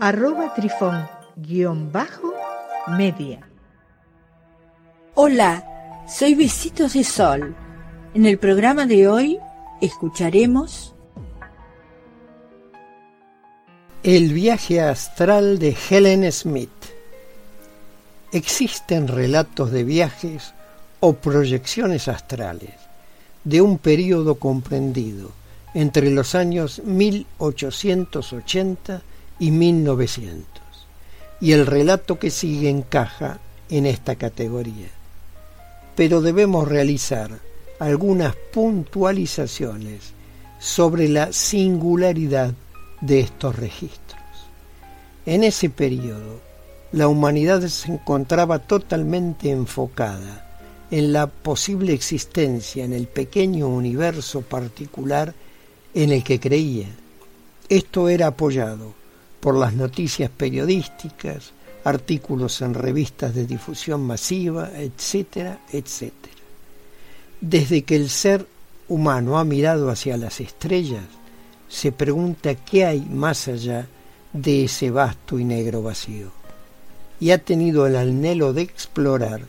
arroba trifón guion bajo media. Hola, soy Besitos de Sol. En el programa de hoy escucharemos El viaje astral de Helen Smith. Existen relatos de viajes o proyecciones astrales de un periodo comprendido entre los años 1880 y 1900. Y el relato que sigue encaja en esta categoría. Pero debemos realizar algunas puntualizaciones sobre la singularidad de estos registros. En ese periodo, la humanidad se encontraba totalmente enfocada en la posible existencia en el pequeño universo particular en el que creía. Esto era apoyado por las noticias periodísticas, artículos en revistas de difusión masiva, etcétera, etcétera. Desde que el ser humano ha mirado hacia las estrellas, se pregunta qué hay más allá de ese vasto y negro vacío, y ha tenido el anhelo de explorar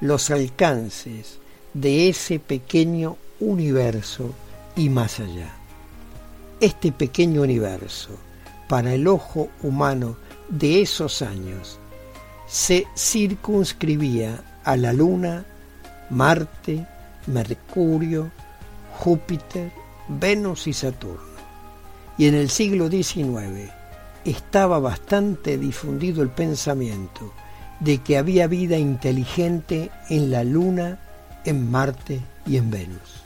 los alcances de ese pequeño universo y más allá. Este pequeño universo, para el ojo humano de esos años se circunscribía a la Luna, Marte, Mercurio, Júpiter, Venus y Saturno. Y en el siglo XIX estaba bastante difundido el pensamiento de que había vida inteligente en la Luna, en Marte y en Venus.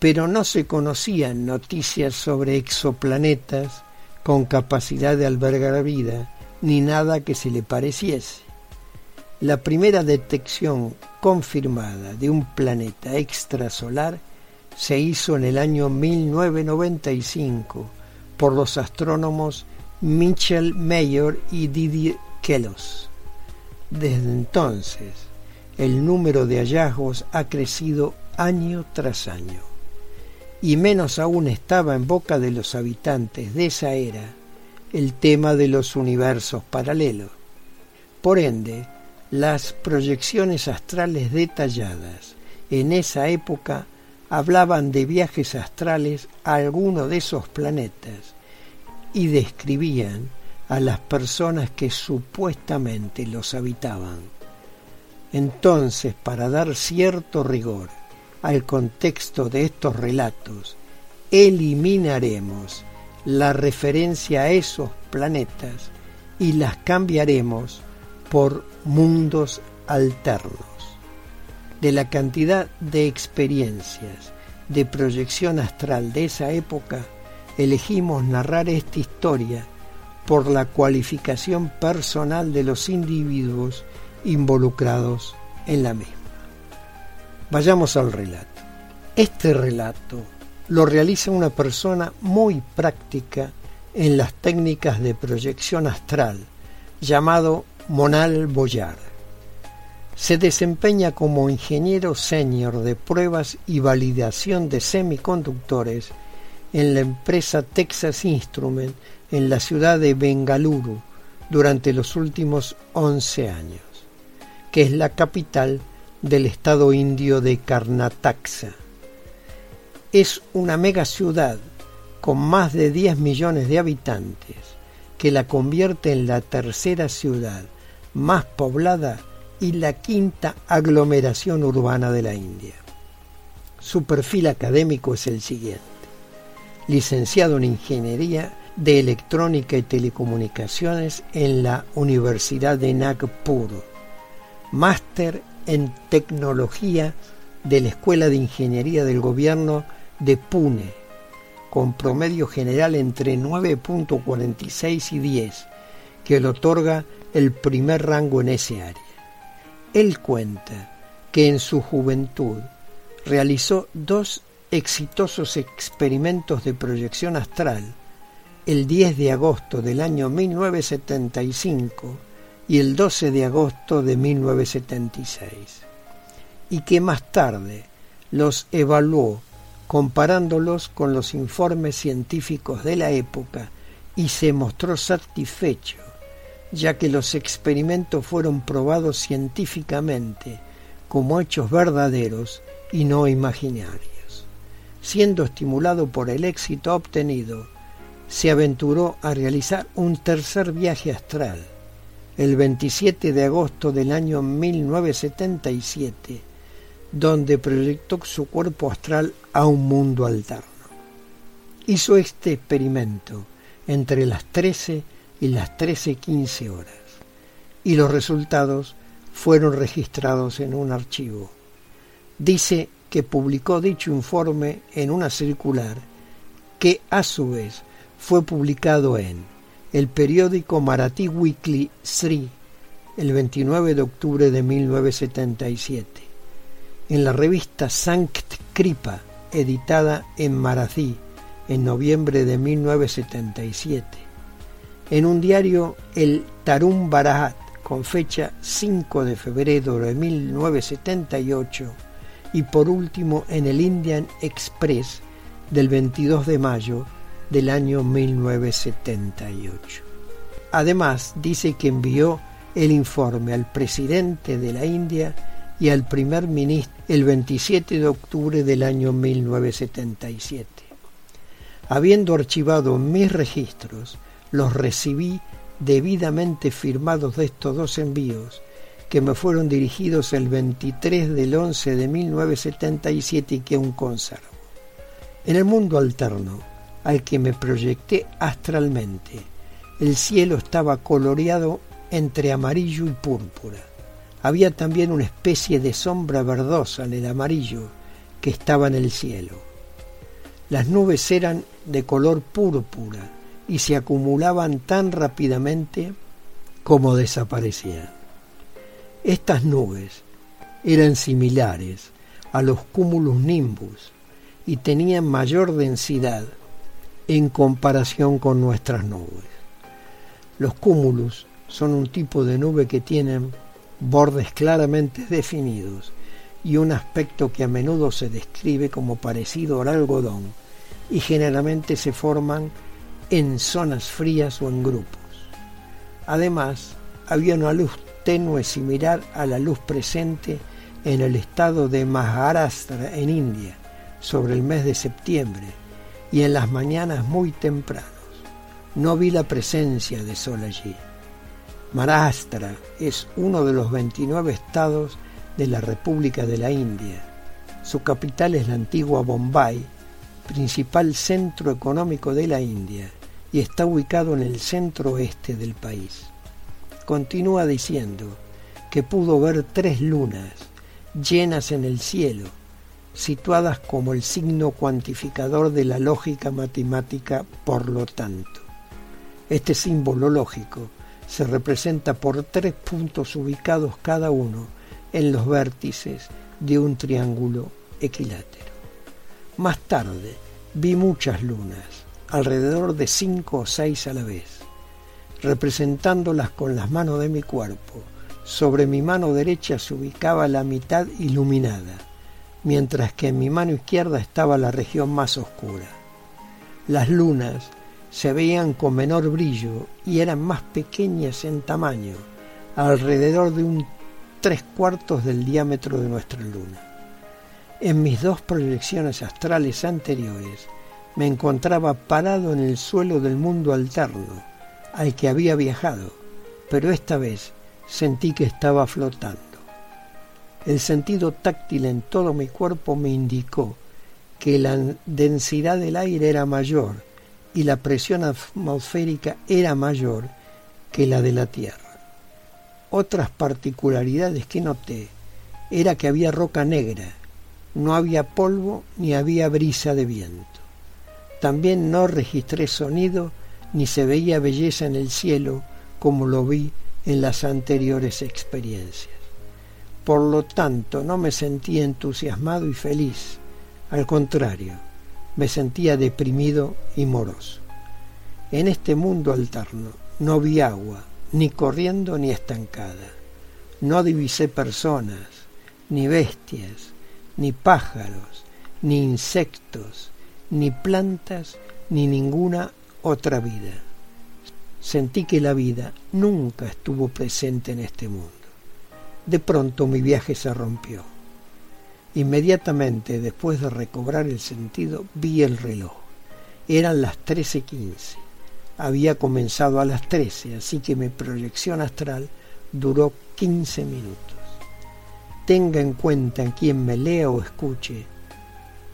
Pero no se conocían noticias sobre exoplanetas, con capacidad de albergar vida, ni nada que se le pareciese. La primera detección confirmada de un planeta extrasolar se hizo en el año 1995 por los astrónomos Michel Mayor y Didier Queloz. Desde entonces, el número de hallazgos ha crecido año tras año y menos aún estaba en boca de los habitantes de esa era el tema de los universos paralelos. Por ende, las proyecciones astrales detalladas en esa época hablaban de viajes astrales a alguno de esos planetas y describían a las personas que supuestamente los habitaban. Entonces, para dar cierto rigor al contexto de estos relatos, eliminaremos la referencia a esos planetas y las cambiaremos por mundos alternos. De la cantidad de experiencias de proyección astral de esa época, elegimos narrar esta historia por la cualificación personal de los individuos involucrados en la misma. Vayamos al relato. Este relato lo realiza una persona muy práctica en las técnicas de proyección astral, llamado Monal Boyar. Se desempeña como ingeniero senior de pruebas y validación de semiconductores en la empresa Texas Instrument en la ciudad de Bengaluru durante los últimos 11 años, que es la capital del estado indio de Karnataka. Es una mega ciudad con más de 10 millones de habitantes que la convierte en la tercera ciudad más poblada y la quinta aglomeración urbana de la India. Su perfil académico es el siguiente. Licenciado en Ingeniería de Electrónica y Telecomunicaciones en la Universidad de Nagpur. Máster en tecnología de la Escuela de Ingeniería del Gobierno de Pune, con promedio general entre 9.46 y 10, que le otorga el primer rango en ese área. Él cuenta que en su juventud realizó dos exitosos experimentos de proyección astral el 10 de agosto del año 1975 y el 12 de agosto de 1976, y que más tarde los evaluó comparándolos con los informes científicos de la época y se mostró satisfecho, ya que los experimentos fueron probados científicamente como hechos verdaderos y no imaginarios. Siendo estimulado por el éxito obtenido, se aventuró a realizar un tercer viaje astral, el 27 de agosto del año 1977, donde proyectó su cuerpo astral a un mundo alterno. Hizo este experimento entre las 13 y las 13.15 horas y los resultados fueron registrados en un archivo. Dice que publicó dicho informe en una circular que a su vez fue publicado en el periódico Marathi Weekly Sri el 29 de octubre de 1977, en la revista Sankt Kripa, editada en Marathi en noviembre de 1977, en un diario el Tarum Bharat con fecha 5 de febrero de 1978 y por último en el Indian Express del 22 de mayo del año 1978. Además, dice que envió el informe al presidente de la India y al primer ministro el 27 de octubre del año 1977. Habiendo archivado mis registros, los recibí debidamente firmados de estos dos envíos, que me fueron dirigidos el 23 del 11 de 1977 y que aún conservo. En el mundo alterno, al que me proyecté astralmente. El cielo estaba coloreado entre amarillo y púrpura. Había también una especie de sombra verdosa en el amarillo que estaba en el cielo. Las nubes eran de color púrpura y se acumulaban tan rápidamente como desaparecían. Estas nubes eran similares a los cúmulos nimbus y tenían mayor densidad en comparación con nuestras nubes. Los cúmulos son un tipo de nube que tienen bordes claramente definidos y un aspecto que a menudo se describe como parecido al algodón y generalmente se forman en zonas frías o en grupos. Además, había una luz tenue similar a la luz presente en el estado de Maharashtra en India sobre el mes de septiembre y en las mañanas muy tempranos. No vi la presencia de sol allí. Maharashtra es uno de los 29 estados de la República de la India. Su capital es la antigua Bombay, principal centro económico de la India, y está ubicado en el centro oeste del país. Continúa diciendo que pudo ver tres lunas llenas en el cielo situadas como el signo cuantificador de la lógica matemática por lo tanto. Este símbolo lógico se representa por tres puntos ubicados cada uno en los vértices de un triángulo equilátero. Más tarde vi muchas lunas, alrededor de cinco o seis a la vez, representándolas con las manos de mi cuerpo. Sobre mi mano derecha se ubicaba la mitad iluminada mientras que en mi mano izquierda estaba la región más oscura. Las lunas se veían con menor brillo y eran más pequeñas en tamaño, alrededor de un tres cuartos del diámetro de nuestra luna. En mis dos proyecciones astrales anteriores me encontraba parado en el suelo del mundo alterno al que había viajado, pero esta vez sentí que estaba flotando. El sentido táctil en todo mi cuerpo me indicó que la densidad del aire era mayor y la presión atmosférica era mayor que la de la Tierra. Otras particularidades que noté era que había roca negra, no había polvo ni había brisa de viento. También no registré sonido ni se veía belleza en el cielo como lo vi en las anteriores experiencias. Por lo tanto, no me sentí entusiasmado y feliz. Al contrario, me sentía deprimido y moroso. En este mundo alterno no vi agua, ni corriendo ni estancada. No divisé personas, ni bestias, ni pájaros, ni insectos, ni plantas, ni ninguna otra vida. Sentí que la vida nunca estuvo presente en este mundo. De pronto mi viaje se rompió. Inmediatamente después de recobrar el sentido vi el reloj. Eran las 13.15. Había comenzado a las 13, así que mi proyección astral duró 15 minutos. Tenga en cuenta quien me lea o escuche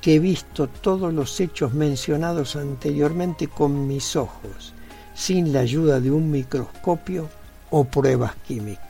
que he visto todos los hechos mencionados anteriormente con mis ojos, sin la ayuda de un microscopio o pruebas químicas.